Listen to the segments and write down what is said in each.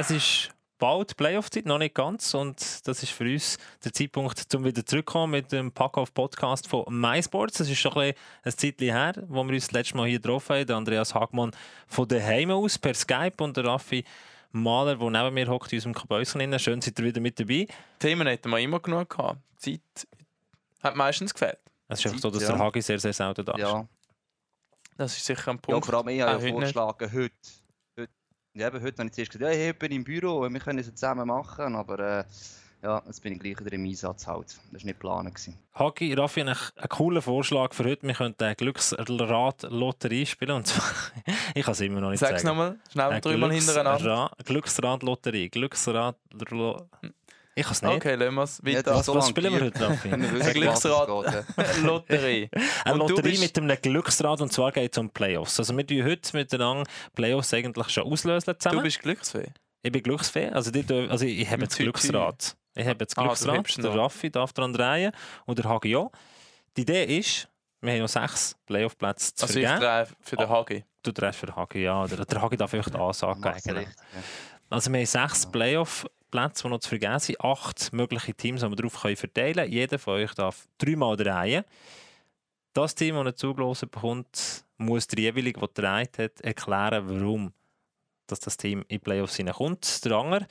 Es ist bald Playoff-Zeit, noch nicht ganz. Und das ist für uns der Zeitpunkt, um wieder zurückzukommen mit dem Pack-Off-Podcast von MySports. Es ist schon ein, ein Zeitchen her, wo wir uns das letzte Mal hier getroffen haben. Der Andreas Hagmann von daheim aus per Skype und der Raffi Maler, der neben mir hockt in unserem Kabäuschen. Schön, seid ihr wieder mit dabei. Themen hätten wir immer genug gehabt. Zeit hat meistens gefehlt. Es ist einfach so, dass Ja. der Hagi sehr, sehr selten da ist. Ja, Das ist sicher ein ja Punkt. vor allem ich habe Auch ja vorgeschlagen, heute. Heute ja, eben, heute habe ich zuerst gesagt, ja, ich bin im Büro und wir können es zusammen machen, aber äh, ja, jetzt bin ich gleich wieder im Einsatz halt. Das war nicht geplant. Hagi, Raffi, einen, einen coolen Vorschlag für heute. Wir könnten eine Glücksrad-Lotterie spielen. Und zwar, ich kann es immer noch nicht Sag's sagen. nochmal, schnell dreimal hintereinander. Glücksra- Glücksrad-Lotterie. Glücksrad... Ich kann es nicht. Okay, lassen wir es weiter. Was, was spielen wir heute, Raffi? Wir Ein Glücksrad. Lotterie. Eine Und du Lotterie mit einem Glücksrad und zwar geht es um Playoffs. Also wir tun heute miteinander Playoffs eigentlich schon auslösen Du zusammen. bist Glücksfee. Ich bin Glücksfee, also, die, dürfen- also ich habe jetzt. Glücksrad. Ich habe jetzt Ah, du Glücksrad, ihn der. Raffi darf daran drehen und der Hagi auch. Die Idee ist, wir haben noch sechs Playoff-Plätze zu Also ich vergeben. drehe für den Hagi. Du drehst für den Hagi, ja. Der, der Hagi darf die Ansage geben. Also wir haben sechs Playoff-Plätze, die noch zu vergeben sind. Acht mögliche Teams, die wir darauf verteilen können. Jeder von euch darf dreimal drehen. Das Team, das nicht zugelassen bekommt, muss der jeweilige, der gedreht hat, erklären, warum dass das Team in die Playoffs hineinkommt. Der andere,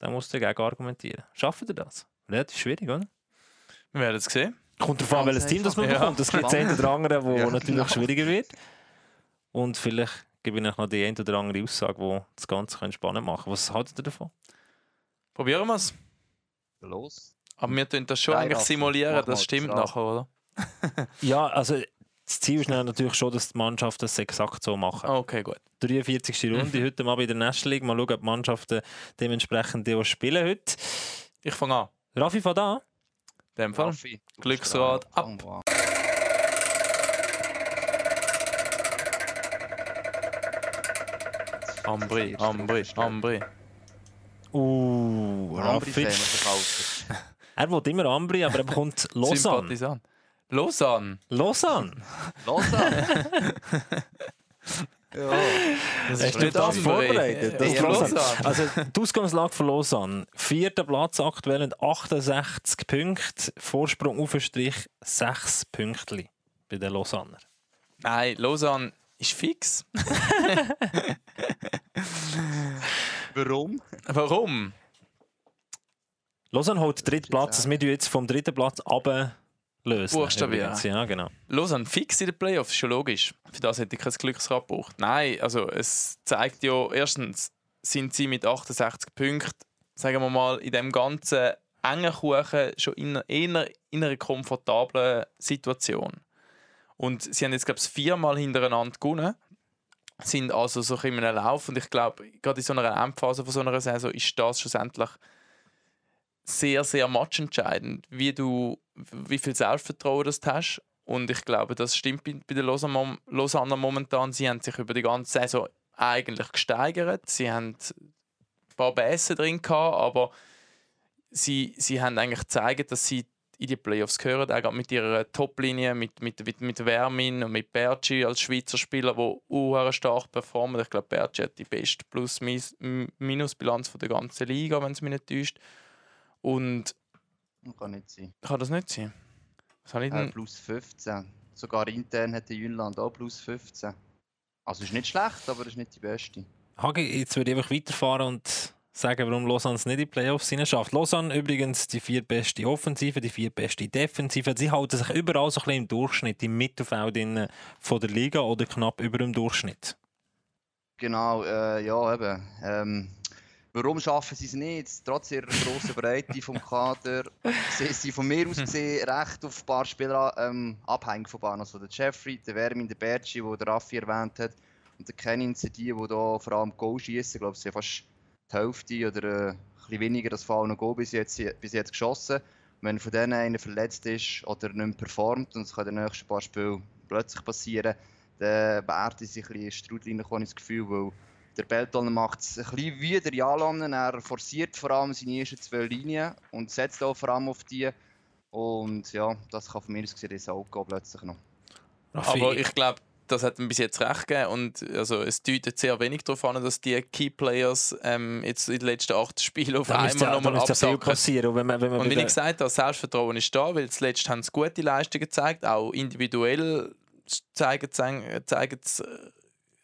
der muss dagegen argumentieren. Schaffen ihr das? Relativ schwierig, oder? Wir werden es sehen. Kommt darauf an, welches Team das man einfach. bekommt. Es gibt das eine oder andere, wo Ja, natürlich genau. schwieriger wird. Und vielleicht gebe ich noch die eine oder andere Aussage, die das Ganze spannend machen Was haltet ihr davon? Probieren wir es. Los. Aber wir tun das schon Nein, eigentlich simulieren, das stimmt das Rad. nachher, oder? Ja, also das Ziel ist natürlich schon, dass die Mannschaften das exakt so machen. Okay, gut. 43. Runde Mhm. heute mal bei der National League. Mal schauen, ob die Mannschaften dementsprechend die auch spielen heute. Ich fange an. Raffi, von da. In dem Fall. Raffi, Glücksrad ab. Fang an. Ambri, Ambri, Ambri. Uh, Raffi. Er will immer Ambri, aber er bekommt Lausanne. Lausanne. Lausanne. Lausanne. ja. Das Hast du das vorbereitet? Das ist ist Lausanne. Also die Ausgangslage von Lausanne. Vierter Platz aktuell mit 68 Punkten. Vorsprung auf den Strich 6 Pünktchen bei den Lausanner. Nein, Lausanne ist fix. Warum? Warum? Lausanne holt den dritten Platz. Also wir jetzt vom dritten Platz ablösen. Buchstabieren. Ja, genau. Lausanne fix in den Playoffs, ist schon logisch. Für das hätte ich kein Glücksrad gebraucht. Nein, also es zeigt ja, erstens sind sie mit 68 Punkten, sagen wir mal, in dem ganzen engen Kuchen schon in einer, eher in einer komfortablen Situation. Und sie haben jetzt, glaube ich, viermal hintereinander gewonnen. Sind also so in einem Lauf. Und ich glaube, gerade in so einer Endphase von so einer Saison ist das schlussendlich sehr, sehr matchentscheidend, wie du, wie viel Selbstvertrauen das hast. Und ich glaube, das stimmt bei, bei den Lausanne Lausanne momentan. Sie haben sich über die ganze Saison eigentlich gesteigert. Sie haben ein paar Bässe drin gehabt, aber sie, sie haben eigentlich gezeigt, dass sie in die Playoffs gehören, auch mit ihrer Toplinie, mit, mit, mit, mit Vermin und mit Bergi als Schweizer Spieler, die auch stark performen. Ich glaube, Bergi hat die beste Plus-Minus-Bilanz der ganzen Liga, wenn es mich nicht täuscht. Und Kann nicht sein. kann das nicht sein? Was habe ich Äh, denn? plus 15. Sogar intern hat der Jünland auch plus 15. Also ist nicht schlecht, aber ist nicht die beste. Hagi, jetzt würde ich einfach weiterfahren und sagen, warum Lausanne es nicht in die Playoffs schafft. Lausanne übrigens die viertbeste Offensive, die viertbeste Defensive. Sie halten sich überall so ein bisschen im Durchschnitt, im Mittelfeld in, von der Liga oder knapp über dem Durchschnitt. Genau, äh, ja eben. Ähm, warum schaffen sie es nicht? Trotz ihrer grossen Breite vom Kader sind sie von mir aus gesehen recht auf ein paar Spieler ähm, abhängig von Bahn. Also der Jeffrey, der Vermin, der Bergi, den der Raffi erwähnt hat, und der Kenin sind die, die da vor allem Goal schießen. Ich glaube, sie fast die Hälfte oder äh, ein bisschen weniger das Fall noch bis jetzt, bis jetzt geschossen. Und wenn von denen einer verletzt ist oder nicht mehr performt, und das kann in den nächsten paar Spielen plötzlich passieren, dann beerdigt sich ein bisschen Strudel rein, das Gefühl, weil der Belton macht es ein bisschen wie der Jalanen. Er forciert vor allem seine ersten zwei Linien und setzt auch vor allem auf die. Und ja, das kann von mir aus gesehen auch gehen, plötzlich noch. Aber ich glaube, das hat ihm bis jetzt recht gegeben. Und also, es deutet sehr wenig darauf an, dass die Key Players ähm, jetzt in den letzten acht Spielen auf einmal ja, nochmal absacken. passieren. Und wenn man, wenn man Und wie ich gesagt habe, das Selbstvertrauen ist da, weil zuletzt haben sie gute Leistungen gezeigt, auch individuell zeigen, zeigen, zeigen sie äh,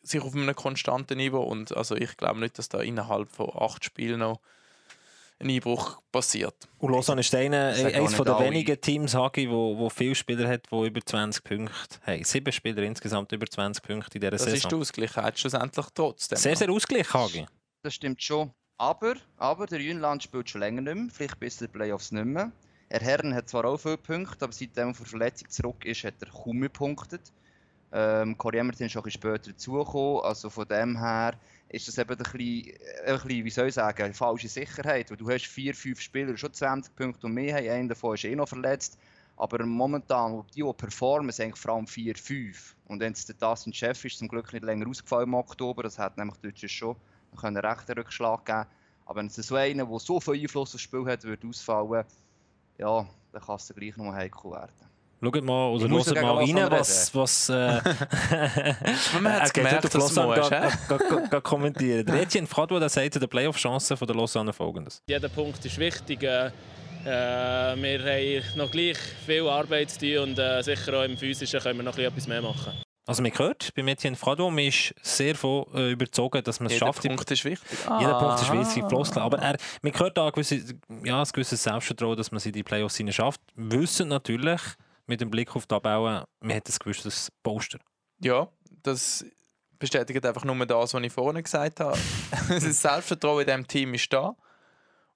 sich auf einem konstanten Niveau. Und also ich glaube nicht, dass da innerhalb von acht Spielen noch ein Einbruch passiert. Und Lausanne ist einer, eines der wenigen Teams, Hagi, wo, wo viele Spieler hat, die über 20 Punkte haben. Sieben Spieler insgesamt über 20 Punkte in dieser Das ist die Saison. Ausgleichheit schlussendlich trotzdem. Sehr, sehr ausgeglichen, Hagi. Das stimmt schon. Aber, aber der Jünland spielt schon länger nicht mehr, vielleicht bis in die Playoffs nicht mehr. Er Herren hat zwar auch viele Punkte, aber seitdem er von Verletzung zurück ist, hat er kaum mehr punktet. Ähm, Corey Emerton ist auch ein bisschen später dazugekommen, also von dem her ist das eben ein bisschen, ein bisschen, wie soll ich sagen, falsche Sicherheit, weil du hast vier, fünf Spieler, schon 20 Punkte und mehr haben, einer davon ist eh noch verletzt, aber momentan, die, die performen, sind vor allem 4, 5. Und wenn es der Dustin Chef ist, zum Glück nicht länger ausgefallen im Oktober, das hat nämlich Deutsches schon einen rechten Rückschlag geben. Aber wenn es so einer, der so viel Einfluss aufs Spiel hat, würde ausfallen, ja, dann kann es gleich noch heikel werden. Schaut mal oder hört mal rein, was. was äh, Man hat es gemerkt, auf dass du Lausanne musst, ga- hä? ga- ga- ga- kommentieren. Der Etienne Fadwa der sagt zu den Playoff-Chancen von der Lausanne folgendes. Jeder Punkt ist wichtig. Äh, äh, wir haben noch gleich viel Arbeit zu tun und äh, sicher auch im Physischen können wir noch ein bisschen etwas mehr machen. Also, man hört bei Etienne man ist sehr von, äh, überzogen, dass man es Jeder schafft, die Punkt ist wichtig. Jeder Punkt ist Ah. wichtig, Floskel. Aber er, man hört da ein gewisses, ja, ein gewisses Selbstvertrauen, dass man sie in die Playoffs hinein schafft. Wissen natürlich, mit dem Blick auf die Tabelle, man hat ein gewisses Poster. Ja, das bestätigt einfach nur das, was ich vorhin gesagt habe. das Selbstvertrauen in diesem Team ist da.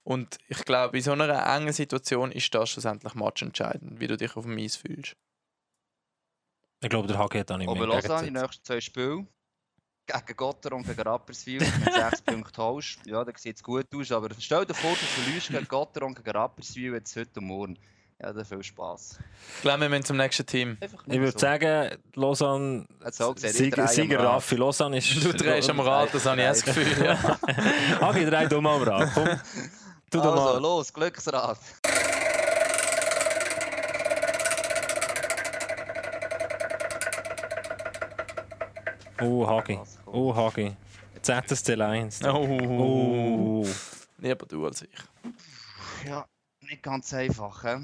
Und ich glaube, in so einer engen Situation ist das schlussendlich matchentscheidend, wie du dich auf dem Eis fühlst. Ich glaube, der Hagi hat da nicht Aber mehr Lausanne, die nächsten zwei Spiele, gegen Gotter und gegen Rapperswil, wenn du sechs Punkte holst, ja, dann sieht es gut aus. Aber stell dir vor, du verlierst gegen Gotter und gegen Rapperswil jetzt heute und morgen. Ja, dann viel Spass. Ich glaube, wir müssen zum nächsten Team. Ich würde sagen, Lausanne, ich Sieger, drehe Sieger. Raffi, Lausanne ist... Du drehst am Rad, das habe ich das Gefühl. Ja. Hagi, drei dumm am Rad. Komm, tu doch Also, mal. los, Glücksrad. Oh, Hagi. Oh, Hagi. ZSC Lions. Oh. Oh. Lieber du als ich. Ja, nicht ganz einfach. He?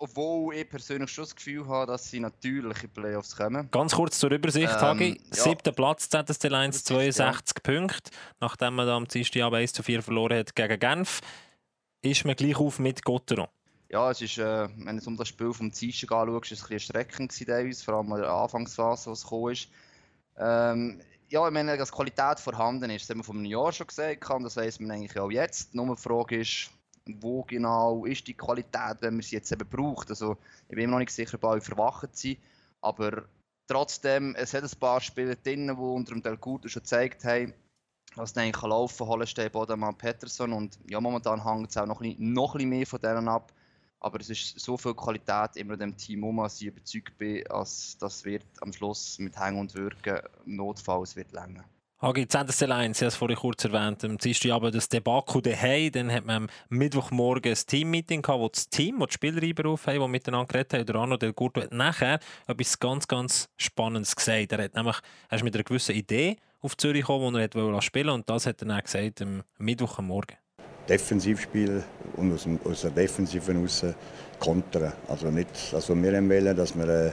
Obwohl ich persönlich schon das Gefühl habe, dass sie natürlich in die Playoffs kommen. Ganz kurz zur Übersicht, Ähm, Hagi. ja. Siebter Platz, ZSC Lions, Übersicht, ja. 62 Punkte. Nachdem man da am Dienstagabend 1 zu 4 verloren hat gegen Genf, ist man gleich auf mit Gotteron. Ja, es ist, äh, wenn du um das Spiel vom Dienstag anschaust, ist es ein bisschen erschreckend teilweise, vor allem in der Anfangsphase, was gekommen ist. Ähm, ja, ich meine, dass Qualität vorhanden ist, das haben wir vor einem Jahr schon gesagt, das weiss man eigentlich auch jetzt. Nur die Frage ist, wo genau ist die Qualität, wenn man sie jetzt eben braucht. Also, ich bin immer noch nicht sicher, ob alle verwacht sind, aber trotzdem, es hat ein paar Spieler drin, die unter dem Delguto schon gezeigt haben, was dann eigentlich laufen kann, Hollenstein, Bodemann, Peterson und ja, momentan hängt es auch noch ein, bisschen- noch ein bisschen mehr von denen ab. Aber es ist so viel Qualität immer in dem Team um, dass ich überzeugt bin, dass das wird am Schluss mit Hängen und Wirken notfalls wird länger. Hagi, ZSC Lions, ich habe es vorhin kurz erwähnt, am Dienstagabend das Debakel daheim, dann hat man am Mittwochmorgen ein Team-Meeting gehabt, wo das Team, wo die Spieler einberufen haben, die miteinander geredet haben, der Arno Del Curto hat nachher etwas ganz, ganz Spannendes gesagt. Er, hat nämlich, er ist mit einer gewissen Idee auf Zürich gekommen, die er hat wollte spielen. Und das hat er dann gesagt am Mittwoch am Morgen. Defensivspiel und aus, dem, aus der Defensive raus kontern. Also nicht, also wir wollen, dass wir, äh,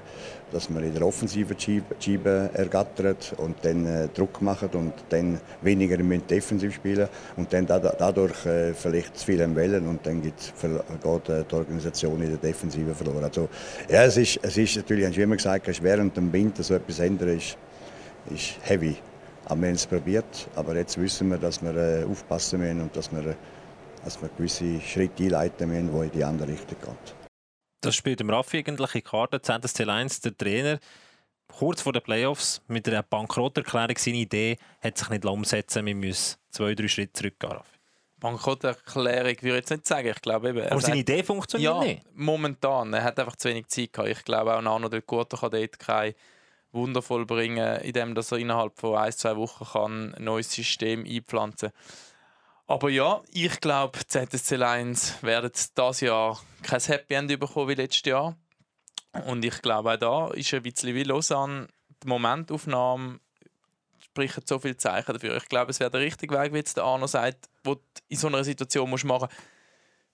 dass wir in der Offensive Scheibe- ergattern und dann äh, Druck machen und dann weniger im Defensiv spielen und dann da, dadurch äh, vielleicht zu viel am Wellen und dann geht, die Organisation in der Defensive verloren. Also, ja, es ist, es ist natürlich, hast du immer gesagt, hast, während dem Winter so etwas ändern ist, ist heavy. Aber wir haben es probiert, aber jetzt wissen wir, dass wir aufpassen müssen und dass wir, dass wir gewisse Schritte einleiten müssen, die in die andere Richtung gehen. Das spielt dem Raffi eigentlich in die Karte. ZSC Lions, der Trainer, kurz vor den Playoffs mit einer Bankrotterklärung seine Idee hat sich nicht umsetzen Wir müssen zwei, drei Schritte zurückgehen. Raffi. Bankrotterklärung würde ich jetzt nicht sagen. Ich glaube eben, er Aber seine sagt- Idee funktioniert ja, nicht. momentan. Er hat einfach zu wenig Zeit gehabt. Ich glaube auch Nano Del Curto kann dort kein Wunder vollbringen, indem dass er innerhalb von ein, zwei Wochen kann ein neues System einpflanzen Aber ja, ich glaube, ZSC Lions werden dieses Jahr kein Happy End bekommen wie letztes Jahr. Und ich glaube auch da ist ein bisschen wie Lausanne die Momentaufnahme sprechen so viele Zeichen dafür. Ich glaube, es wäre der richtige Weg, wie jetzt der Arno sagt, wo du in so einer Situation musst machen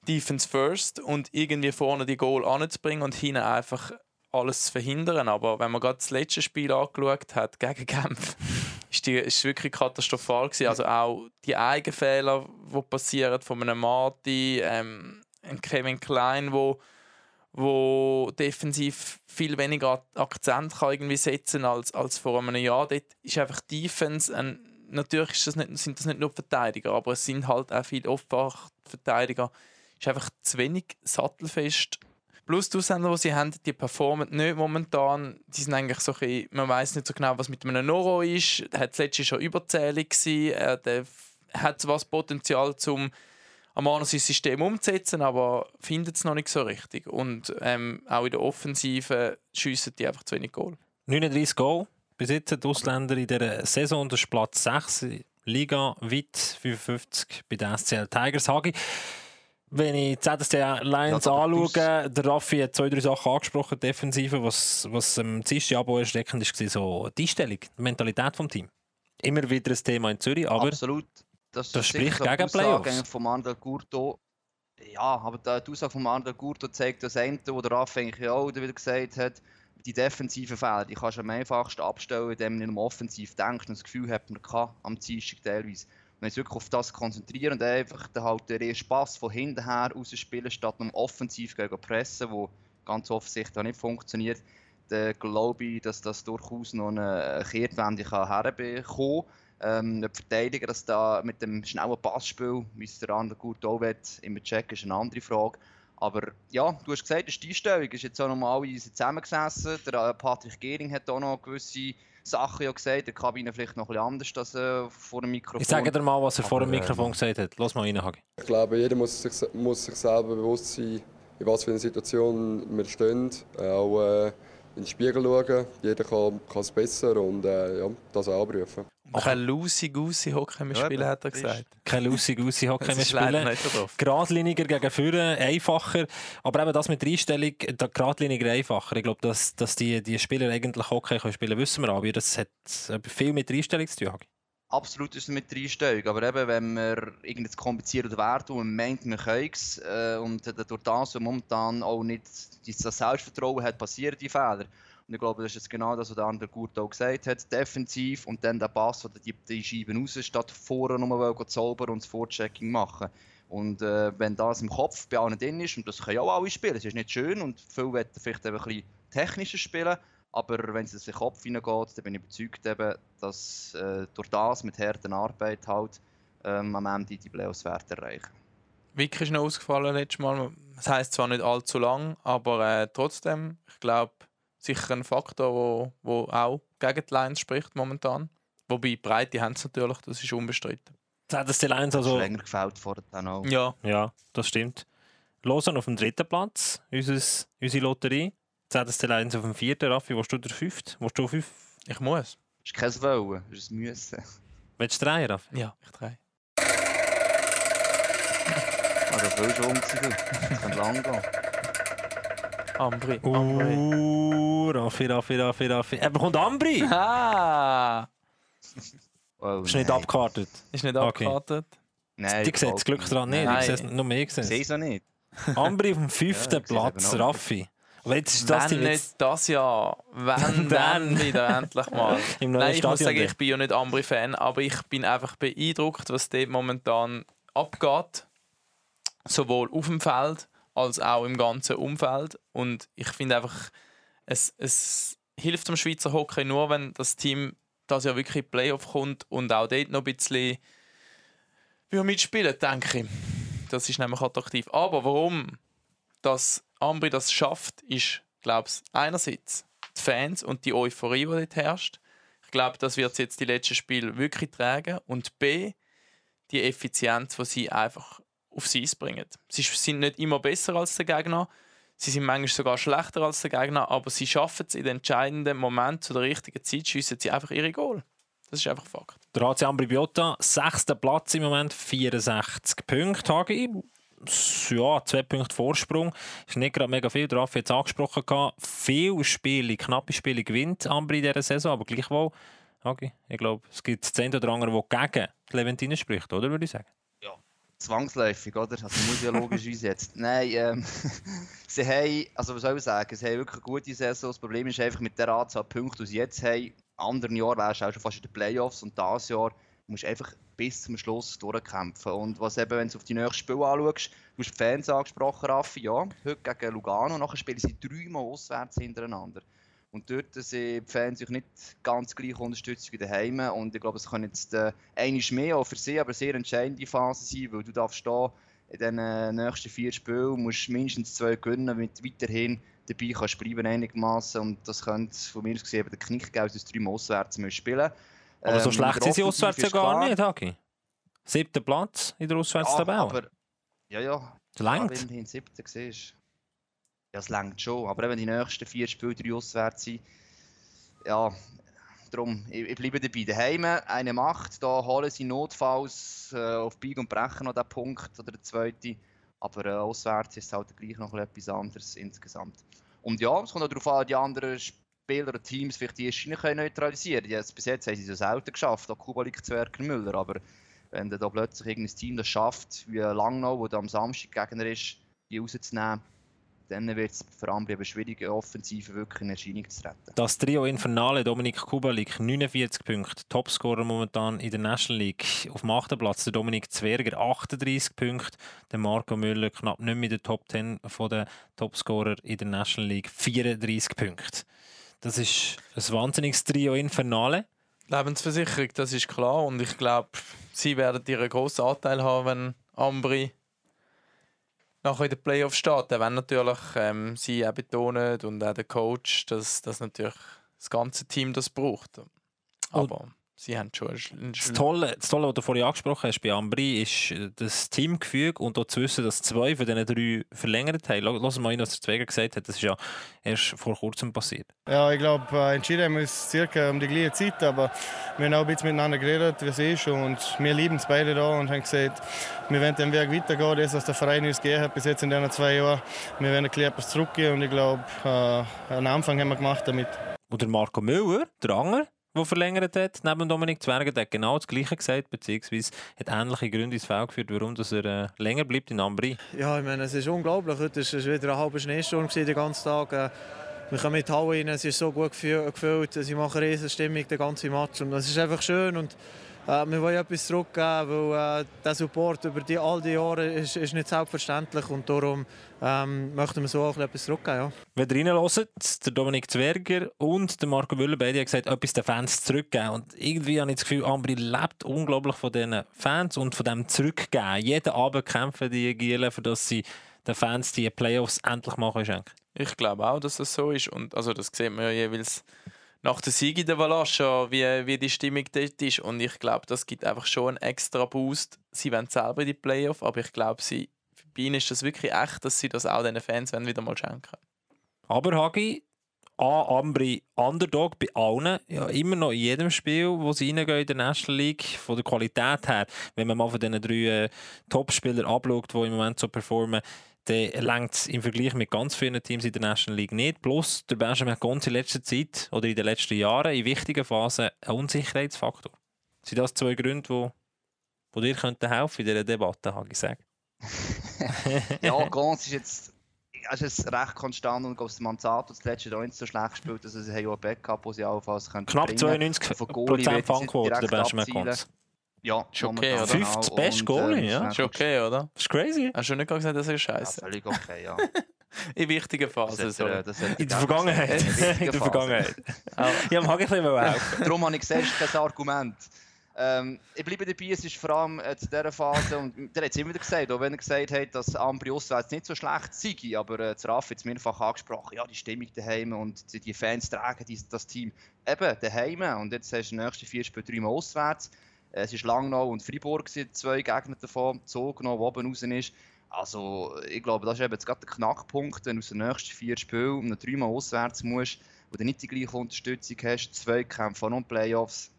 Defense first und irgendwie vorne die Goal anzubringen und hinten einfach alles zu verhindern. Aber wenn man gerade das letzte Spiel angeschaut hat, gegen Genf, ist, die, ist wirklich katastrophal gewesen. Also auch die Eigenfehler, die passieren von einem Marty, ähm, Kevin Klein, wo wo defensiv viel weniger Akzent kann irgendwie setzen als, als vor einem Jahr. Dort ist einfach Defense, ein, natürlich ist das nicht, sind das nicht nur Verteidiger, aber es sind halt auch viele Offenverteidiger. ist einfach zu wenig sattelfest. Plus die Ausländer, die sie haben, die performen nicht momentan. Die sind eigentlich so ein man weiß nicht so genau, was mit einem Noro ist. Er hat letztes schon überzählig gewesen. Er hat das Potenzial zum am sein System umzusetzen, aber findet es noch nicht so richtig. Und ähm, auch in der Offensive schiessen die einfach zu wenig Goal. 39 Goal besitzen die Ausländer in dieser Saison. Das ist Platz 6, Liga weit 55 bei den SCL Tigers. Hagi, wenn ich die ZSC Lions ja, anschaue, der Raffi hat zwei, drei Sachen angesprochen, Defensive, was, was am Dienstag Abo erschreckend war, so die Einstellung, die Mentalität des Teams. Immer wieder ein Thema in Zürich, aber... Absolut. Das, das spricht gegen Playoffs. von Mandel Gurto. Ja, aber die Aussage von Mandel Gurto zeigt das eine, wo der Raff eigentlich auch wieder gesagt hat, die defensiven Fehler, die kannst du am einfachsten abstellen, indem man nicht offensiv denkt und das Gefühl hat man kann am Dienstag teilweise. Und sich wirklich auf das konzentrieren und einfach dann halt den Spass von hinten her rausspielen, statt einem offensiv gegen Pressen, wo ganz offensichtlich nicht funktioniert, dann glaube ich, dass das durchaus noch eine Kehrtwende herbekommen kann. Ähm, der Verteidiger, dass da mit dem schnellen Passspiel, wie es der andere gut auch will, immer checken, ist eine andere Frage. Aber ja, du hast gesagt, das ist die Einstellung. Ist jetzt auch nochmal alle zusammengesessen. Der äh, Patrick Gehring hat auch noch gewisse Sachen ja gesagt. Der Kabine vielleicht noch ein bisschen anders als äh, vor dem Mikrofon. Ich sage dir mal, was er Aber, vor dem Mikrofon äh, gesagt hat. Lass mal rein, Hagi. Ich glaube, jeder muss sich, muss sich selber bewusst sein, in was für einer Situation wir stehen. Auch äh, in den Spiegel schauen. Jeder kann, kann es besser und äh, ja, das auch abrufen. Kein Lucy-Goosey Hockey mehr spielen, hat er gesagt. Kein Lucy-Goosey Hockey mehr spielen. Geradliniger gegen Führer, einfacher. Aber eben das mit der Einstellung, geradliniger einfacher. Ich glaube, dass, dass die, die Spieler eigentlich Hockey können spielen wissen wir aber das hat viel mit der Einstellung zu tun. Absolut es mit der Einstellung, aber eben, wenn wir irgendwas kompliziert werden und man meint, man kann es, äh, und durch das, was momentan auch nicht das Selbstvertrauen hat, passieren die Fehler. Und ich glaube, das ist jetzt genau das, was der andere gut auch gesagt hat. Defensiv und dann der Pass oder die, die Scheiben raus, statt vorher nochmal zaubern und das Vorchecking machen. Und äh, wenn das im Kopf bei allen drin ist, und das können ja auch alle spielen, es ist nicht schön und viele wollen vielleicht ein bisschen technischer spielen, aber wenn es in den Kopf hineingeht, dann bin ich überzeugt, eben, dass äh, durch das mit harter Arbeit halt ähm, am Ende die Playoffs werden erreichen. Vicky ist noch ausgefallen letztes Mal. Das heisst zwar nicht allzu lang, aber äh, trotzdem, ich glaube, sicher ein Faktor, wo, wo auch gegen die Lions spricht momentan. Wobei Breite haben es natürlich, das ist unbestritten. Hat es die Lions also... länger gefällt vorher dann auch. Ja. ja, das stimmt. Losen auf dem dritten Platz, unseres, unsere Lotterie. ZSC Lions auf dem vierten. Raffi, wo du der fünfte? Wo du fünf? Ich muss. Ist kein Wollen, ist ein Müssen. Willst du drei, Raffi? Ja, ich drei. Also, das will schon umziehen. Das kann lang gehen. Ambri. Ambri. Uh, Raffi, Raffi, Raffi, Raffi. Er bekommt Ambri! Ah! Oh, ist nicht abgekartet. Ist nicht abgekartet? Nein. Die sieht das Glück dran nicht. Nein. Ich sehe es nur mehr gesehen. Ich sehe es noch nicht. Ambri auf dem fünften ja, Platz, Raffi. Aber jetzt ist das wenn nicht das Jahr, wenn dann wieder endlich mal. Nein, ich muss sagen, ich bin ja nicht Ambri-Fan, aber ich bin einfach beeindruckt, was dort momentan abgeht. Sowohl auf dem Feld als auch im ganzen Umfeld. Und ich finde einfach, es, es hilft dem Schweizer Hockey nur, wenn das Team das ja wirklich in Playoff kommt und auch dort noch ein bisschen mitspielen, denke ich. Das ist nämlich attraktiv. Aber warum das Ambri das schafft, ist, glaube ich, einerseits die Fans und die Euphorie, die dort herrscht. Ich glaube, das wird jetzt die letzten Spiele wirklich tragen. Und B, die Effizienz, die sie einfach aufs Eis bringen. Sie sind nicht immer besser als der Gegner, sie sind manchmal sogar schlechter als der Gegner, aber sie schaffen es in den entscheidenden Moment zu der richtigen Zeit, schiessen sie einfach ihre Goal. Das ist einfach Fakt. Der AC Ambribiota, sechster Platz im Moment, 64 Punkte. Hagi, ja, zwei Punkte Vorsprung. Ist nicht gerade mega viel. Hat es angesprochen. Gehabt. Viele Spiele, knappe Spiele gewinnt Ambri in dieser Saison, aber gleichwohl, okay, ich glaube, es gibt zehn oder andere, die gegen die Leventine spricht, oder würde ich sagen? zwangsläufig, oder? Also muss ja logischerweise jetzt. Nein, ähm, sie haben, also was soll ich sagen, sie haben wirklich eine gute Saison. Das Problem ist einfach mit der Anzahl Punkte, die sie jetzt haben, in anderen Jahren wärst du auch schon fast in den Playoffs und dieses Jahr musst du einfach bis zum Schluss durchkämpfen. Und was eben, wenn du auf die nächsten Spiele anschaust, du hast die Fans angesprochen, Raffi, ja, heute gegen Lugano, nachher spielen sie dreimal auswärts hintereinander. Und dort sind die Fans sich nicht ganz gleich Unterstützung daheim. Und ich glaube, es kann jetzt äh, einiges mehr auch für sie, aber sehr entscheidende Phase sein, weil du darfst da in den äh, nächsten vier Spielen musst mindestens zwei gewinnen, damit du weiterhin dabei kannst bleiben einigermaßen. Und das könnte von mir aus gesehen der Knick geben, dass du drei auswärts spielen Aber so Ähm, schlecht sind sie auswärts ja gar klar. nicht, Hagi. Siebter Platz in der Ja, Auswärtstabelle. aber, ja, ja. Das. Ja, wenn du in siebten siehst. Ja, es längt schon. Aber wenn die nächsten vier Spiele drei auswärts sind, ja, darum, ich, ich bleibe dabei. Daheim eine Macht, da holen sie notfalls äh, auf Bieg und Brechen noch den Punkt oder den zweiten. Aber äh, auswärts ist es halt gleich noch etwas anderes insgesamt. Und ja, es kommt auch darauf an, die anderen Spieler oder Teams vielleicht die Schiene können neutralisieren können. Bis jetzt haben sie es selten geschafft, auch Kubalik zu Erker Müller. Aber wenn da plötzlich irgendein Team das schafft, wie Langnau, wo da am Samstag Gegner ist, die rauszunehmen, dann wird es für Ambri eben schwierig, Offensive wirklich in Erscheinung zu retten. Das Trio Infernale, Dominik Kubalik, 49 Punkte, Topscorer momentan in der National League. Auf dem achten Platz der Dominik Zwerger, 38 Punkte. Der Marco Müller knapp nicht mehr in der Top 10 der Topscorer in der National League, 34 Punkte. Das ist ein wahnsinniges Trio Infernale. Lebensversicherung, das ist klar. Und ich glaube, sie werden ihren grossen Anteil haben, wenn Ambri nachher in den Playoffs steht. Wenn natürlich ähm, sie auch betonen und auch der Coach, dass, dass natürlich das ganze Team das braucht. Aber sie haben schon Das Tolle, das Tolle, was du vorhin angesprochen hast bei Ambri, ist äh, das Teamgefüge und auch zu wissen, dass zwei von diesen drei verlängert haben. Lass mal rein, was der Zweger gesagt hat. Das ist ja erst vor kurzem passiert. Ja, ich glaube, äh, entschieden haben wir uns circa um die gleiche Zeit, aber wir haben auch ein bisschen miteinander geredet, wie es ist. Und wir lieben es beide da und haben gesagt, wir wollen den Weg weitergehen, das, was der Verein uns gegeben hat bis jetzt in diesen zwei Jahren. Wir werden ein bisschen etwas zurückgehen und ich glaube, äh, einen Anfang haben wir gemacht damit. Und der Marco Müller, der Anger, der verlängert hat, neben Dominik Zwerger, der hat genau das Gleiche gesagt, beziehungsweise hat ähnliche Gründe ins Feld geführt, warum dass er äh, länger bleibt in Ambri. Ja, ich meine, es ist unglaublich. Heute war wieder ein halber Schneesturm den ganzen Tag. Äh, Wir kommen mit Halle rein, es ist so gut gefü- gefüllt, sie machen riesen Stimmung, den ganzen Match. Und das ist einfach schön und äh, wir wollen etwas zurückgeben, weil äh, der Support über die, all die Jahre ist, ist nicht selbstverständlich und darum ähm, möchten wir so auch etwas zurückgeben. Ja. Wenn ihr reinhört, der Dominik Zwerger und der Marco Müller beide haben gesagt, etwas den Fans zurückgeben. Und irgendwie habe ich das Gefühl, Ambri lebt unglaublich von diesen Fans und von dem Zurückgeben. Jeden Abend kämpfen die Gielen, für dass sie den Fans die Playoffs endlich mal schenken können. Ich glaube auch, dass das so ist. Und also das sieht man ja jeweils nach der Sieg in der Valascha, wie, wie die Stimmung dort ist. Und ich glaube, das gibt einfach schon einen extra Boost. Sie wollen selber in die Playoff, aber ich glaube, sie, bei ihnen ist das wirklich echt, dass sie das auch den Fans wieder mal schenken Aber Hagi, A, Ambri Underdog bei allen, ja, immer noch in jedem Spiel, wo sie reingehen in der National League, von der Qualität her, wenn man mal von diesen drei äh, Topspielern abschaut, die im Moment so performen, dann längt es im Vergleich mit ganz vielen Teams in der National League nicht. Plus, der Benjamin Gonz in letzter Zeit oder in den letzten Jahren in wichtigen Phasen ein Unsicherheitsfaktor. Sind das zwei Gründe, wo, wo dir könnten helfen in dieser Debatte, Hagi, sag? ja, Gons ist jetzt er ist jetzt recht konstant und das Manzato das letzte Jahr nicht so schlecht gespielt. Also sie haben ja ein Backup, wo sie allenfalls können Knapp bringen. 92 Von Goalie will ich Prozent jetzt Fangquote, der Benjamin abzielen. Ja, Ist okay, oder? genau. Fünftes beste Und, Goalie, ähm, ja. ist okay, oder? Das ist crazy. Hast du nicht gesagt, das ist Ja, scheiße? völlig okay, ja. In wichtigen Das Phasen. äh, das er In der Vergangenheit. In der In der wichtigen Vergangenheit. Ja, mag ich bisschen helfen. Darum habe ich gesagt, kein Argument. Ähm, ich bleibe dabei, es ist vor allem äh, zu dieser Phase, und der hat es immer wieder gesagt, auch wenn er gesagt hat, dass Ambri auswärts nicht so schlecht sei, aber äh, zu Raff hat es mehrfach angesprochen, ja, die Stimmung daheim und die, die Fans tragen die, das Team eben daheim. Und jetzt hast du die nächsten vier Spiele dreimal auswärts. Äh, es ist Langnau und Freiburg sind zwei Gegner davon, Zug noch, oben raus ist. Also, ich glaube, das ist eben jetzt gerade der Knackpunkt, wenn du aus den nächsten vier Spielen um dreimal auswärts musst, wo du nicht die gleiche Unterstützung hast, zwei Kämpfe und Playoffs.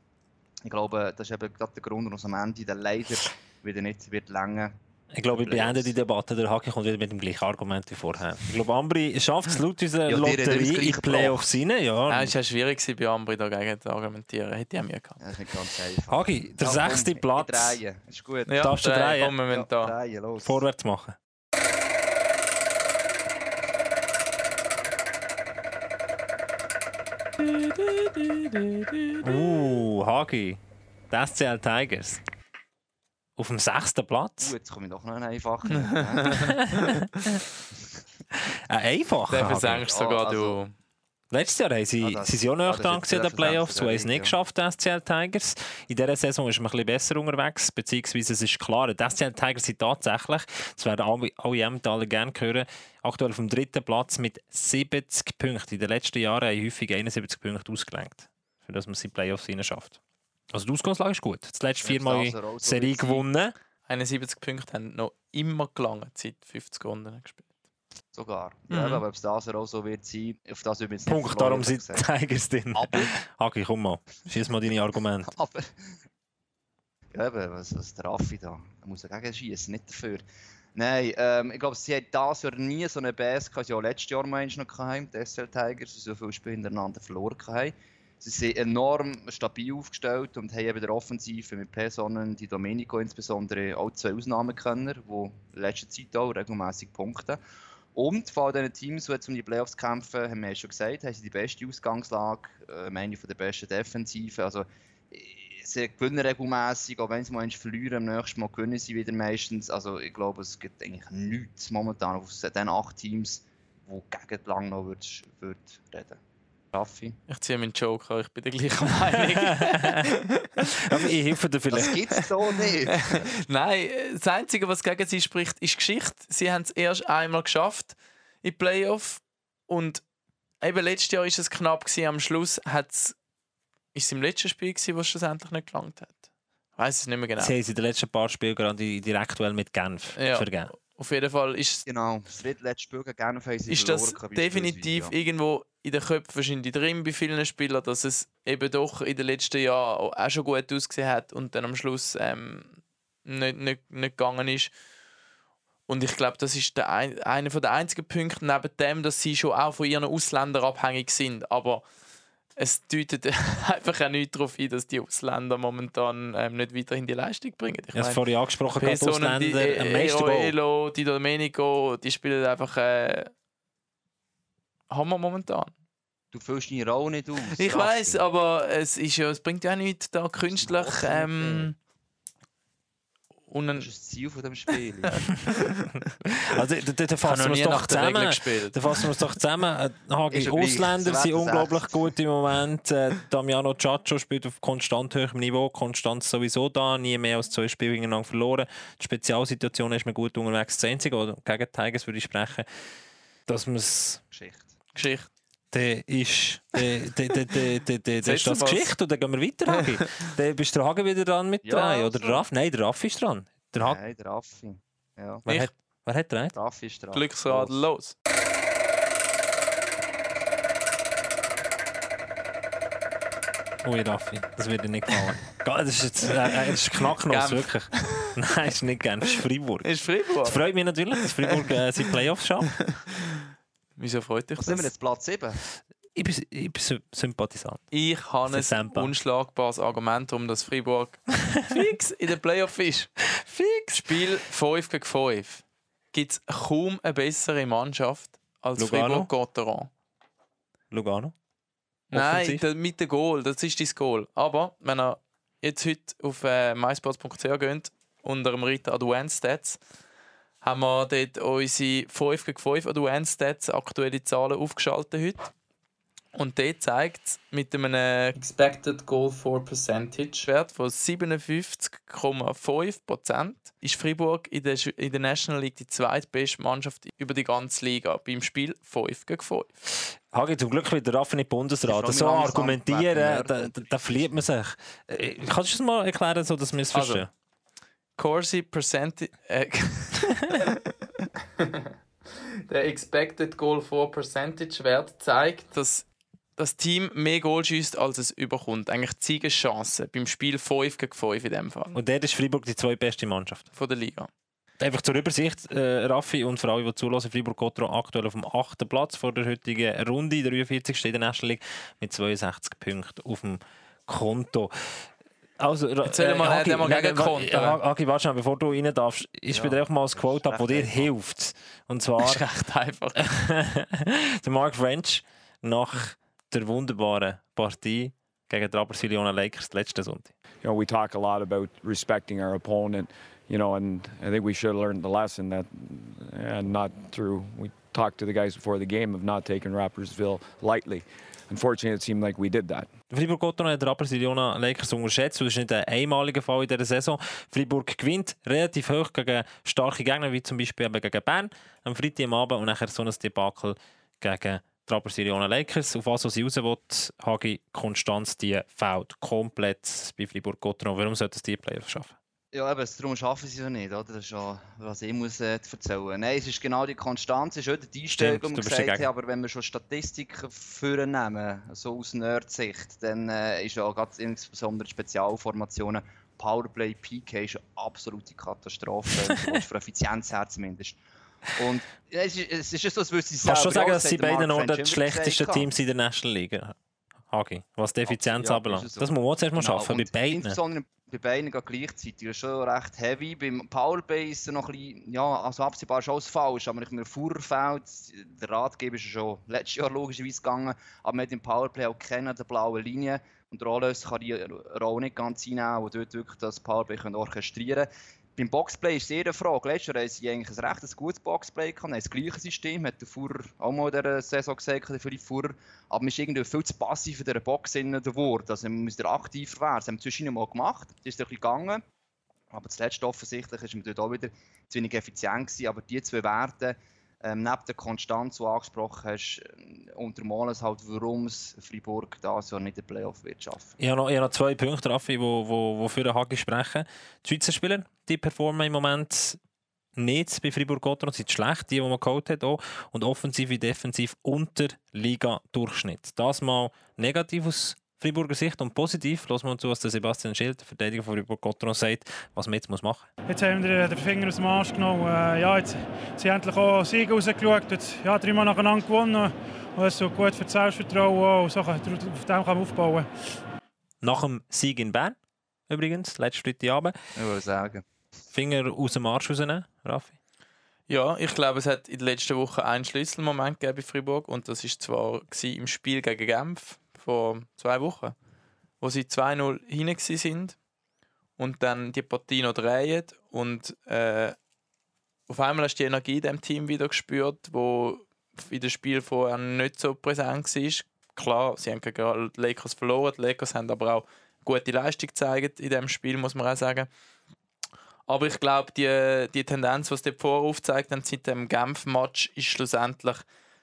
Ich glaube, das ist eben gerade der Grund, warum es am Ende dann leider wieder nicht wird länger. Ich glaube, ich beende die Debatte. Der Haki kommt wieder mit dem gleichen Argument wie vorher. Ich glaube, Ambri schafft es laut unserer Ja, Lotterie das in Playoffs rein. Ja. Nein, es war schwierig bei Ambri dagegen zu argumentieren. Hätte ich auch mir gehabt. Das ist nicht ganz einfach. Hagi, der Ja, komm, sechste ich Platz Drehen. Ist gut. Ja, Darfst du drehen? Kommen wir Ja, da. drehen, los. vorwärts machen. Uh, Hagi. Die SCL Tigers. Auf dem sechsten Platz. Uh, jetzt komme ich doch noch einen einfachen. Ein einfacher. Den versenkst sogar also- du. Letztes Jahr haben sie, Ah, das- sie sind ja ah, dran in den Playoffs, haben es nicht ja. geschafft, die SCL Tigers. In dieser Saison ist man ein bisschen besser unterwegs, beziehungsweise es ist klar, die SCL Tigers sind tatsächlich, das werden alle, alle Emmentaler gerne hören, aktuell auf dem dritten Platz mit 70 Punkten. In den letzten Jahren haben häufig 71 Punkte ausgelenkt, für das man sie in die Playoffs hinein schafft. Also die Ausgangslage ist gut. Das letzte Wenn viermal das auch so Serie gewonnen. 71 Punkte haben noch immer gelangen, seit 50 Runden gespielt. Sogar. Mhm. Ja, aber ob es das auch so wird sein, auf das übrigens Punkt, darum sind die Tigers drin. Aber, Hagi, komm mal, schieß mal deine Argumente. aber... Ja, eben, was, was der Raffi da? Er muss dagegen schießen, nicht dafür. Nein, ähm, ich glaube, sie haben dieses Jahr nie so eine Bass gehabt. Sie haben auch letztes Jahr mal noch gehabt, die SL Tigers, die so viele Spiele hintereinander verloren haben. Sie sind enorm stabil aufgestellt und haben eben der Offensive mit Personen, die Domenico insbesondere, auch zwei Ausnahmekönner, die in letzter Zeit auch regelmäßig punkten. Und von all diesen Teams, die jetzt um die Playoffs kämpfen, haben wir ja schon gesagt, haben sie die beste Ausgangslage, äh, eine von der besten Defensiven. Also, sie gewinnen regelmäßig, auch wenn sie mal verlieren, am nächsten Mal gewinnen sie wieder meistens. Also ich glaube, es gibt eigentlich nichts momentan auf den acht Teams, wo gegen Langnau würd, würd reden. Raffi? Ich ziehe meinen Joker, ich bin der gleichen Meinung. Aber ich helfe dir vielleicht. Das gibt es so nicht. Nein, das Einzige, was gegen sie spricht, ist Geschichte. Sie haben es erst einmal geschafft im Playoff und eben letztes Jahr ist es knapp gewesen. Am Schluss hat's, ist es im letzten Spiel gewesen, wo es schlussendlich nicht gelangt hat. Ich weiß es nicht mehr genau. Sie haben es in den letzten paar Spielen gerade direkt mit Genf Ja. vergeben. Auf jeden Fall ist, genau, das drittletzte Spiel haben sie ist das definitiv ja. irgendwo in den Köpfen wahrscheinlich drin bei vielen Spielern, dass es eben doch in den letzten Jahren auch schon gut ausgesehen hat und dann am Schluss ähm, nicht, nicht, nicht gegangen ist. Und ich glaube, das ist der ein, einer der einzigen Punkte, neben dem, dass sie schon auch von ihren Ausländern abhängig sind. Aber es deutet einfach auch nicht darauf hin, dass die Ausländer momentan ähm, nicht weiterhin die Leistung bringen. Ich habe es vorhin angesprochen, gerade die Personen, die Ausländer, am meisten. Eroelo, die Domenico, die spielen einfach äh, Hammer momentan. Du füllst deine Rolle nicht aus. Ich weiß, aber es, ist ja, es bringt ja auch nichts, da künstlich. Ähm, und Das ein, ist das Ziel von dem Spiel. Also, da, da, da ich habe fassen wir es doch zusammen. gespielt. Da fassen wir es doch zusammen. Äh, Hagi, ja gleich. Ausländer Das sind unglaublich gut im Moment. Äh, Damiano Ciaccio spielt auf konstant hohem Niveau. Konstanz sowieso da. Nie mehr als zwei Spiele hintereinander verloren. Die Spezialsituation ist man gut unterwegs. Das Einzige, oder gegen Tigers würde ich sprechen, dass man es Geschichte. Geschichte. Der ist, das was. Geschichte und dann gehen wir weiter, Hagi. Dann bist der Hagi wieder dran mit Ja, drei, oder so. der Raff? Nein, der Raff ist dran. Der Hagi, Nein, der Raffi. Ja, wer, hat, wer hat drei? der Raffi ist dran. Glücksrad Los. los. Ui, Raffi, das wird dir nicht gefallen. Das ist, jetzt, äh, äh, das ist Genf. wirklich. Nein, ist nicht Genf, das ist Freiburg. Ist Freiburg. Das freut mich natürlich, dass Freiburg äh, seine Playoffs schafft. Wieso freut dich Was sind wir das? jetzt? Platz 7? Ich bin, ich bin Sy- Sympathisant. Ich habe Das ein unschlagbares Argument, um dass Freiburg fix in den Playoff ist. Fix! Spiel 5 gegen 5. Gibt es kaum eine bessere Mannschaft als Lugano? Freiburg-Gotteron. Lugano? Nein, Offensiv? der, mit dem Goal, das ist dein Goal. Aber wenn ihr jetzt heute auf äh, mysports.ch geht, unter dem Reiter Advanced Stats, haben wir dort unsere 5 gegen 5 Advanced Stats, aktuelle Zahlen aufgeschaltet heute. Und dort zeigt es mit einem Expected Goal for Percentage Wert von 57,5% ist Freiburg in der, in der National League die zweitbeste Mannschaft über die ganze Liga beim Spiel 5 gegen 5. Hagi, zum Glück wird der Raff nicht Bundesrat. So argumentieren, da, da, da verliert man sich. Äh, Kannst du das mal erklären, so dass wir es Also, verstehen? Corsi Percentage. Äh, der Expected Goal for Percentage Wert zeigt, dass das Team mehr Goal schießt, als es überkommt. Eigentlich die Siegeschancen beim Spiel 5 gegen 5 in dem Fall. Und der ist Freiburg die zweitbeste Mannschaft. Von der Liga. Einfach zur Übersicht, äh, Raffi und für alle, die zulassen, Fribourg-Gotteron aktuell auf dem 8. Platz vor der heutigen Runde, 43 steht in der National League mit 62 Punkten auf dem Konto. Also, Erzähl mal, hat er mal gegen Konter. Hagi, warte schnell, bevor du rein darfst, ist Ja. dir einfach mal ein Quote ab, das dir hilft. Und zwar Das ist recht einfach. der Mark French nach der wunderbaren Partie gegen die Rapperswil-Jona Lakers letzten Sonntag. you know, we talk a lot about respecting our opponent, you know, and I think we should have learned the lesson that, and not through, we talked to the guys before the game of not taking Rappersville lightly. Unfortunately, it seemed like we did that. Fribourg Gotteron hat Rapperswil-Jona Lakers unterschätzt. Das ist nicht ein einmaliger Fall in dieser Saison. Fribourg gewinnt relativ hoch gegen starke Gegner, wie zum Beispiel gegen Bern am Freitag am Abend und nachher so ein Debakel gegen die Rapperswil-Jona Lakers. Auf was was sie raus will, Hagi Konstanz, die fällt komplett bei Fribourg Gotteron. Warum sollte es die Playoffs schaffen? Ja, eben, darum schaffen sie es ja nicht, oder? Das ist ja, was ich muss äh, erzählen. Nein, es ist genau die Konstanz, es ist auch die Einstellung, Stimmt, die gesagt haben, aber wenn wir schon Statistiken vornehmen, so aus Nerd-Sicht, dann äh, ist ja ganz insbesondere Spezialformationen Powerplay, PK ist eine absolute Katastrophe, von Effizienz her zumindest. Und ja, es ist, es ist ja so, als würde sie Kannst du schon sagen, dass sie beiden Orten French die schlechtesten. Teams in der National League Hagi, was die Effizienz Ja, anbelangt. ist es so. Das muss man zuerst mal Genau, schaffen, bei beiden. Insbesondere bei beiden gleichzeitig. Das ist schon recht heavy. Beim Powerplay ist er noch ein bisschen, ja, also absehbar schon als falsch, aber ich mir Vorfeld, der Ratgeber ist schon letztes Jahr logischerweise gegangen, aber man hat im Powerplay auch kennen, der blauen Linie. Und der Rollers kann die Rolle nicht ganz einnehmen, und dort wirklich das Powerplay können orchestrieren beim Boxplay ist es eher eine Frage. Letztes Jahr haben sie eigentlich ein recht gutes Boxplay gehabt, haben das gleiche System, hat der Fuhrer auch mal in dieser Saison gesagt, der Fuhrer. Aber man ist irgendwie viel zu passiv in dieser Box geworden. Also man muss da aktiver werden. Das haben wir zwischendurch mal gemacht, das ist ein bisschen gegangen. Aber zuletzt offensichtlich ist man dort auch wieder zu wenig effizient gewesen. Aber die zwei Werte, ähm, neben der Konstanz, die du angesprochen hast, äh, untermalen es halt, warum es Freiburg das Jahr nicht den Playoff wird schaffen. Ich habe noch, ich habe noch zwei Punkte, Raffi, die für den Hagi sprechen. Die Schweizer Spieler die performen im Moment nicht bei Fribourg-Gotteron, sind schlecht, die, die man geholt hat. Auch. Und offensiv wie defensiv unter Liga-Durchschnitt. Das mal negativ aus Friburger Sicht und positiv. Lassen wir uns zu, was der Sebastian Schild, der Verteidiger von Fribourg-Gotteron, sagt, was man jetzt machen muss. Jetzt haben wir den Finger aus dem Arsch genommen. Äh, ja, jetzt sind endlich auch Siege rausgeschaut. Jetzt, ja, dreimal nacheinander gewonnen. Und das ist so gut für das Selbstvertrauen. Und so auf dem kann man aufbauen. Nach dem Sieg in Bern, übrigens, letzten Freitagabend, Ich würde sagen. Finger aus dem Arsch rausnehmen, Raffi. Ja, ich glaube, es hat in den letzten Wochen einen Schlüsselmoment gegeben bei Fribourg und das ist zwar im Spiel gegen Genf vor zwei Wochen, wo sie 2-0 hinein sind und dann die Partie noch drehen und äh, auf einmal hast du die Energie in dem Team wieder gespürt, wo in dem Spiel vorher nicht so präsent war. Klar, sie haben gegen die Lakers verloren, die Lakers haben aber auch gute Leistung gezeigt in dem Spiel, muss man auch sagen. Aber ich glaube, die, die Tendenz, die sie dort vorher aufgezeigt haben, seit dem Genf-Match, ist schlussendlich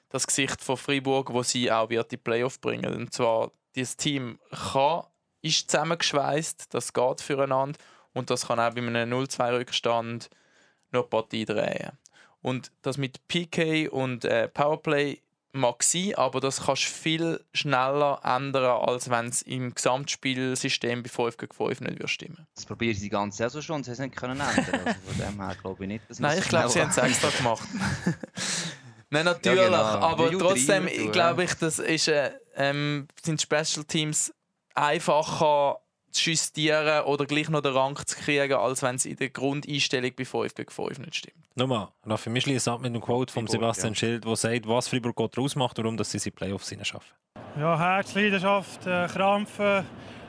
das Gesicht von Freiburg, wo sie auch wird die Playoff bringen. Und zwar, dieses Team kann, ist zusammengeschweißt, das geht füreinander und das kann auch bei einem 0-2-Rückstand noch Partie drehen. Und das mit PK und äh, Powerplay mag sein, aber das kannst du viel schneller ändern, als wenn es im Gesamtspielsystem bei 5 gegen 5 nicht würde stimmen Das probieren sie die ganze Saison schon und sie haben es nicht können ändern. Also von dem her glaube ich nicht, dass Nein, ich glaube, sie haben es extra gemacht. Nein, natürlich, Ja, genau. aber trotzdem glaube ich, das ist, äh, ähm, sind Special Teams einfacher zu justieren oder gleich noch den Rang zu kriegen, als wenn es in der Grundeinstellung bei 5 gegen 5 nicht stimmt. Nochmal, Raffi, wir schließen ab mit einem Quote von Sebastian ja. Schild, der sagt, was Fribourg Gott ausmacht und warum dass sie in die Playoffs schaffen. Ja, Herz, Leidenschaft, äh, Krampfen,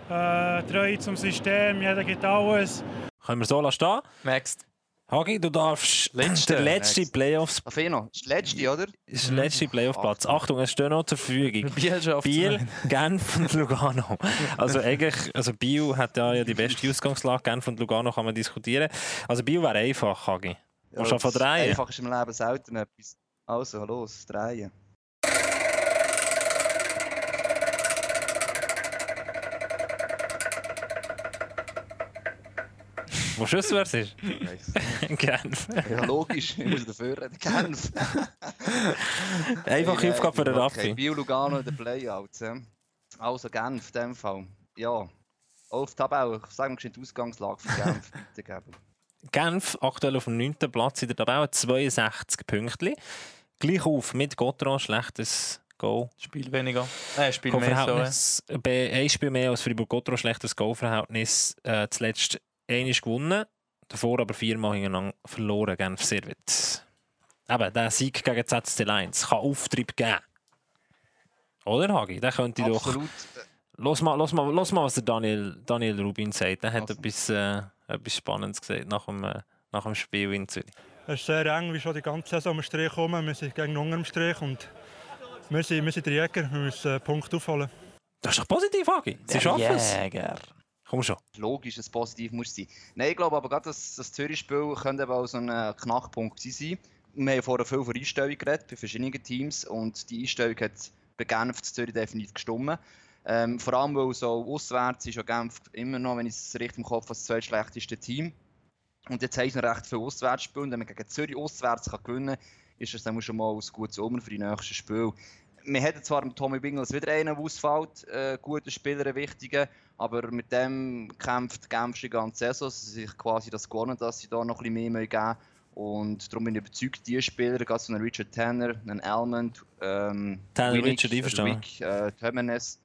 äh, Treue zum System. Jeder gibt alles. Können wir so lassen? Next. Hagi, du darfst Letzte, der letzte. Playoffs, Afeno, das ist der letzte, oder? ist der letzte Playoff-Platz. Achtung, es steht noch zur Verfügung. Biel Biel, Genf und Lugano. Also eigentlich, also Biel hat ja, ja die beste Ausgangslage, Genf und Lugano kann man diskutieren. Also Biel wäre einfach, Hagi. Ja, anfangen das drehen? Einfach ist im Leben selten etwas. Also, los, drehen. Wo es ist? Nice. Genf. ja, logisch, ich muss dafür reden. Genf. Einfache Hey, Aufgabe für den okay, Raffi. Bio Lugano in den Playouts. Also Genf, in dem Fall. Ja, auf die Tabelle. Ich sage mir die Ausgangslage für Genf bitte geben. Genf aktuell auf dem 9. Platz in der Tabelle, 62 Punkte. Gleich auf mit Gotron, schlechtes Goal. Spiel weniger. Äh, Spiel mehr. Goalverhältnis. Bei ein Spiel mehr als Fribourg-Gotron, schlechtes Goalverhältnis. Äh, zuletzt einmal gewonnen, davor aber viermal hintereinander verloren, Genf Servet. Eben, der Sieg gegen ZSC Lions kann Auftrieb geben. Oder, Hagi? Der könnte doch... Absolut. Los mal, los mal, los mal, was der Daniel, Daniel Rubin sagt. Er hat Also. etwas, äh, etwas Spannendes gesagt nach dem, äh, nach dem Spiel in Zürich. Es ist sehr eng, wie schon die ganze Saison am Strich kommen. Wir sind gegen unten am Strich und wir sind, wir sind die Jäger. Wir müssen einen Punkt aufholen. Das ist doch positiv, Hagi. Sie schaffen es. Jäger. Komm schon. logisch, dass es positiv muss sein. Nein, ich glaube aber gerade, dass das Zürich-Spiel könnte eben auch so ein äh, Knackpunkt sein. Wir haben vorher viel von Einstellung geredet, bei verschiedenen Teams. Und die Einstellung hat bei Genf zu Zürich definitiv gestimmt. Ähm, vor allem, weil so auswärts ist ja Genf immer noch, wenn ich es richtig im Kopf habe, das zweitschlechteste Team. Und jetzt haben sie recht viel Auswärtsspiele. Und wenn man gegen Zürich auswärts kann gewinnen kann, ist das dann schon mal ein gutes Omen für die nächsten Spiele. Wir hätten zwar mit Tommy Bingels wieder einen, der ausfällt, äh, guter Spieler, ein wichtiger, aber mit dem kämpft Genf schon die ganze Saison. Sie sich quasi das gewonnen, dass sie da noch ein bisschen mehr geben müssen. Und darum bin ich überzeugt, die Spieler, gerade so einen Richard Tanner, einen Almond, ähm, Tanner Winnick, Richard, einverstanden. Äh, Temenes,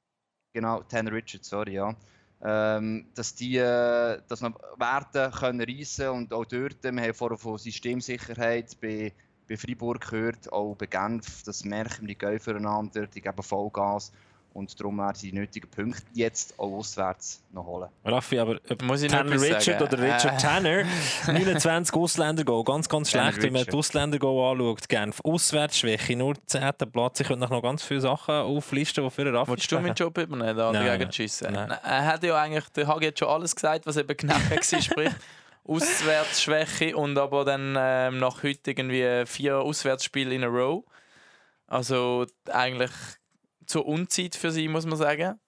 genau, Tanner Richard, sorry, ja. Ähm, dass die äh, das noch Werte können reissen und auch dort, wir haben vorher von Systemsicherheit bei, bei Freiburg gehört, auch bei Genf, das merken wir, die gehen füreinander, die geben Vollgas und darum werden sie die nötigen Punkte jetzt auch auswärts noch holen. Raffi, aber ob Muss ich noch Tanner Richard sagen? oder Richard Äh. Tanner, 29 Ausländer Goal, ganz, ganz Tanner schlecht, wenn man die Richard. Ausländer Goal anschaut. Genf, Auswärtsschwäche, nur 10. Platz. Ich könnte noch ganz viele Sachen auflisten, die für den Raffi Wolltest du meinen Job übernehmen, da nein. schiessen? Nein. Nein, Er hat ja eigentlich, der Hagi hat schon alles gesagt, was eben genau war, sprich Auswärtsschwäche und aber dann ähm, nach heute irgendwie vier Auswärtsspiele in a row. Also eigentlich zur Unzeit für sie, muss man sagen.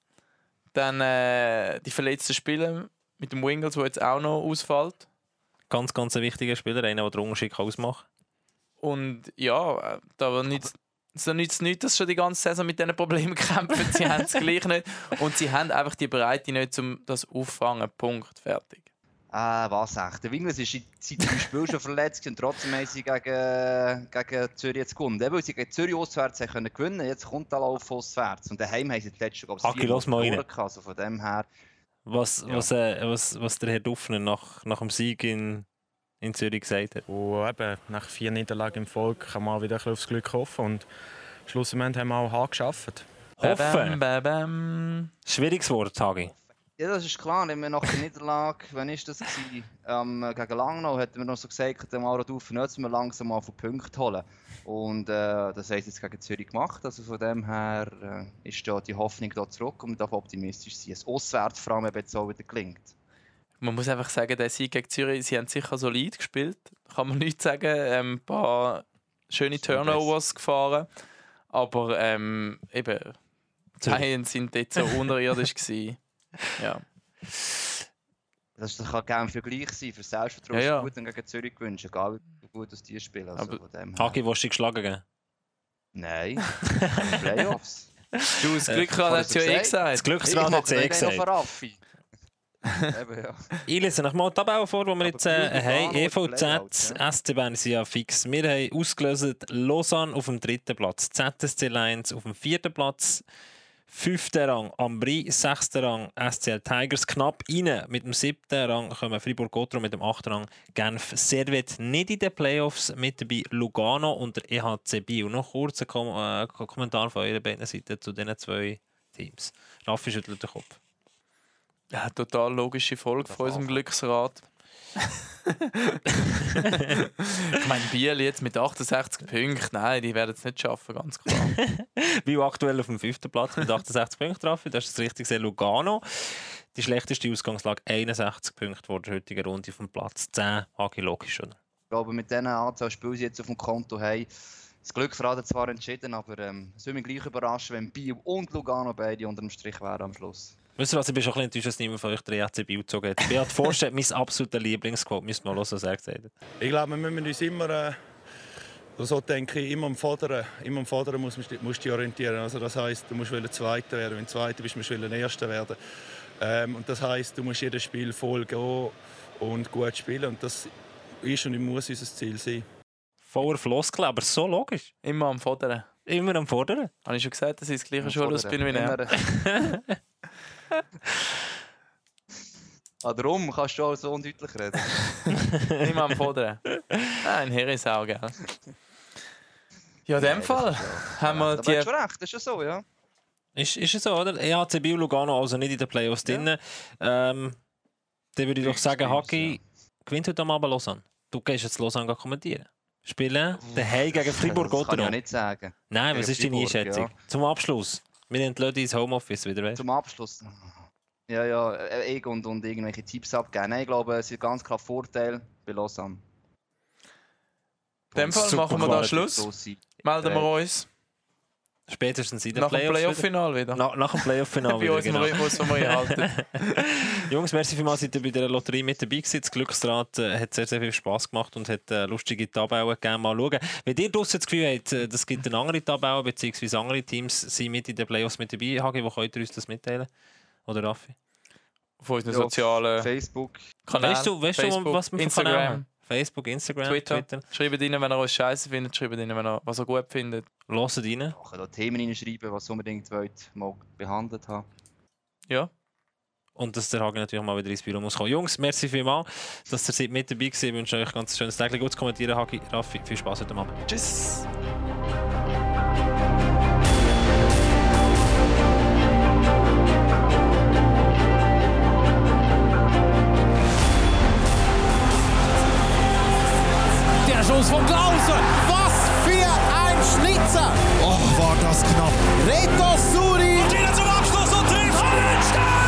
Dann äh, die verletzten Spiele mit dem Wingles, der jetzt auch noch ausfällt. Ganz, ganz ein wichtiger Spieler, einer, der den Unterschied ausmachen kann. Und ja, da nützt so nützt nichts, dass sie schon die ganze Saison mit diesen Problemen kämpfen. Sie haben es gleich nicht. Und sie haben einfach die Breite nicht, um das auffangen. Punkt. Fertig. Ah, was echt. Der Wingles ist seit drei Spielen schon verletzt und trotzdem haben sie gegen, gegen Zürich jetzt gewonnen. Eben, weil sie gegen Zürich auswärts haben können gewinnen jetzt kommt der Lauf auswärts. Und daheim haben sie die letzten, glaube ich, Haki, lass mal rein. gehabt. Also von dem her, Was, Ja. was, äh, was, was der Herr Duffner nach, nach dem Sieg in, in Zürich gesagt hat. Und eben, nach vier Niederlagen im Volk kann man auch wieder ein bisschen aufs Glück hoffen. Und schlussendlich haben wir auch hart geschafft. Hoffen. Bam, bam, bam. Schwieriges Wort, Hagi. Ja, das ist klar. Wenn wir nach der Niederlage, wann ist das gewesen? Ähm, gegen Langnau hat man noch so gesagt, der Maro Duffer, jetzt müssen wir langsam mal von Punkte holen. Und äh, das haben sie jetzt gegen Zürich gemacht. Also von dem her äh, ist da die Hoffnung da zurück und man darf optimistisch sein. Es auswärts vor allem eben jetzt auch wieder gelingt. Man muss einfach sagen, der Sieg gegen Zürich, sie haben sicher solid gespielt. Kann man nicht sagen. Ähm, ein paar schöne Turnovers gefahren. Aber ähm, eben, die. Lions sind dort so unterirdisch gewesen. Ja. Das das kann gerne für gleich sein. Für Selbstvertrauen Ja, ja. gut, gegen Zürich gewünscht. Egal wie gut dass die spielen. Also Aber-. Hagi, willst du dich geschlagen geben? Nein, Playoffs. Du, das Glück gehabt, hat ja er eh gesagt? Das Glücksrad hat es eh gesagt. Eben, ja. Ich lese noch mal die Tabelle vor, die wir Aber jetzt äh, haben. EVZ, Playout, SC Bern sind ja fix. Wir haben ausgelöst Lausanne auf dem dritten Platz, ZSC Lions auf dem vierten Platz, fünfter Rang Ambri, sechster Rang SCL Tigers, knapp rein. Mit dem siebten Rang kommen Fribourg-Gotro mit dem achten Rang Genf Servet nicht in den Playoffs mit dabei Lugano und der EHC Biel. Noch kurz ein Kom äh, Kommentar von eurer beiden Seiten zu diesen zwei Teams. Raffi schüttelt den Kopf. Ja, total logische Folge von unserem Glücksrad. Ich meine, Biel jetzt mit 68 Punkten, nein, die werden es nicht schaffen, ganz klar. Bio aktuell auf dem fünften Platz mit 68 Punkten drauf. Das ist das richtig gesehen Lugano. Die schlechteste Ausgangslage 61 Punkte vor der heutigen Runde auf dem Platz 10. Hagi logisch, oder? Ich glaube, mit diesen Anzahl Spielen, die sie jetzt auf dem Konto haben, das Glücksrad hat zwar entschieden, aber ähm, es würde mich gleich überraschen, wenn Biel und Lugano beide unter dem Strich wären am Schluss. Wisst ihr was, ich bin schon ein bisschen enttäuscht, dass niemand von euch der EHC Bio gezogen hat. Beat Forst hat mein absoluter Lieblingsquote. Müsst mal hören, was er gesagt hat. Ich glaube, wir müssen uns immer, äh, so denke ich, immer am Vorderen, immer am Vorderen musst du musst dich orientieren. Also das heisst, du musst Zweiter werden. Wenn du Zweiter bist, musst du Erster werden. Ähm, und das heißt, du musst jedes Spiel voll gehen und gut spielen. Und das ist und muss unser Ziel sein. Voller Floskel, aber so logisch. Immer am Fordern. Immer am Fordern. Habe ich schon gesagt, dass ich das gleiche Schulhaus bin wie er? Ah, darum kannst du auch so undeutlich reden. Immer am Fordern. Ah, ein Herisau, gell? Ja, in dem Fall haben wir die... hast du recht, das ist ja so, ja. Ist, ist es so, oder? EHC Biel Lugano also nicht in den Playoffs drin. Ähm, dann würde ich doch sagen, Haki gewinnt heute Abend Lausanne. Du gehst jetzt Lausanne kommentieren. Spielen daheim gegen Fribourg Das kann oder ich ja nicht sagen. Nein, Gegen was ist deine Einschätzung? ja. Zum Abschluss. Wir entlösen ins Homeoffice wieder, weißt Zum Abschluss. Ja, ja, äh, ich und, und irgendwelche Tipps abgeben. Nein, ich glaube, es ist ganz klar Vorteil bei Lausanne. In dem Fall machen wir da. Schluss. Melden wir uns Spätestens in den nach dem Playoffs. wieder. Playoff-Final wieder. Na, nach dem Playoff-Final. Bei wieder, uns im genau. Den wir einhalten. Jungs, merci vielmals, seid ihr bei der Lotterie mit dabei gewesen. Das Glücksrad äh, hat sehr, sehr viel Spass gemacht und hat äh, lustige Tabellen gegeben. Mal schauen. Wenn ihr draussen das Gefühl habt, äh, es gibt eine andere Tabelle, beziehungsweise andere Teams sind mit in den Playoffs mit dabei, Hagi, wo könnt ihr uns das mitteilen? Oder Raffi? Auf unseren Ja, sozialen Facebook. Kanälen. Weißt du, weißt Facebook, du was wir Kanäle Instagram, haben? Facebook, Instagram, Twitter. Twitter. Schreibt ihnen, wenn ihr uns scheiße findet, schreibt ihnen, wenn ihr was ihr gut findet. Hört rein. Ich kann da Themen reinschreiben, was ihr unbedingt wollt, mal behandelt haben. Ja. Und dass der Hagi natürlich mal wieder ins Büro muss kommen. Jungs, merci vielmals, dass ihr seid mit dabei gewesen. Ich wünsche euch ein ganz schönes Tag. Gut zu kommentieren, Hagi, Raffi. Viel Spaß heute Abend. Tschüss. Schuss von Klausen. Was für ein Schnitzer. Oh, war das knapp. Reto Suri. Und wieder zum Abschluss und trifft.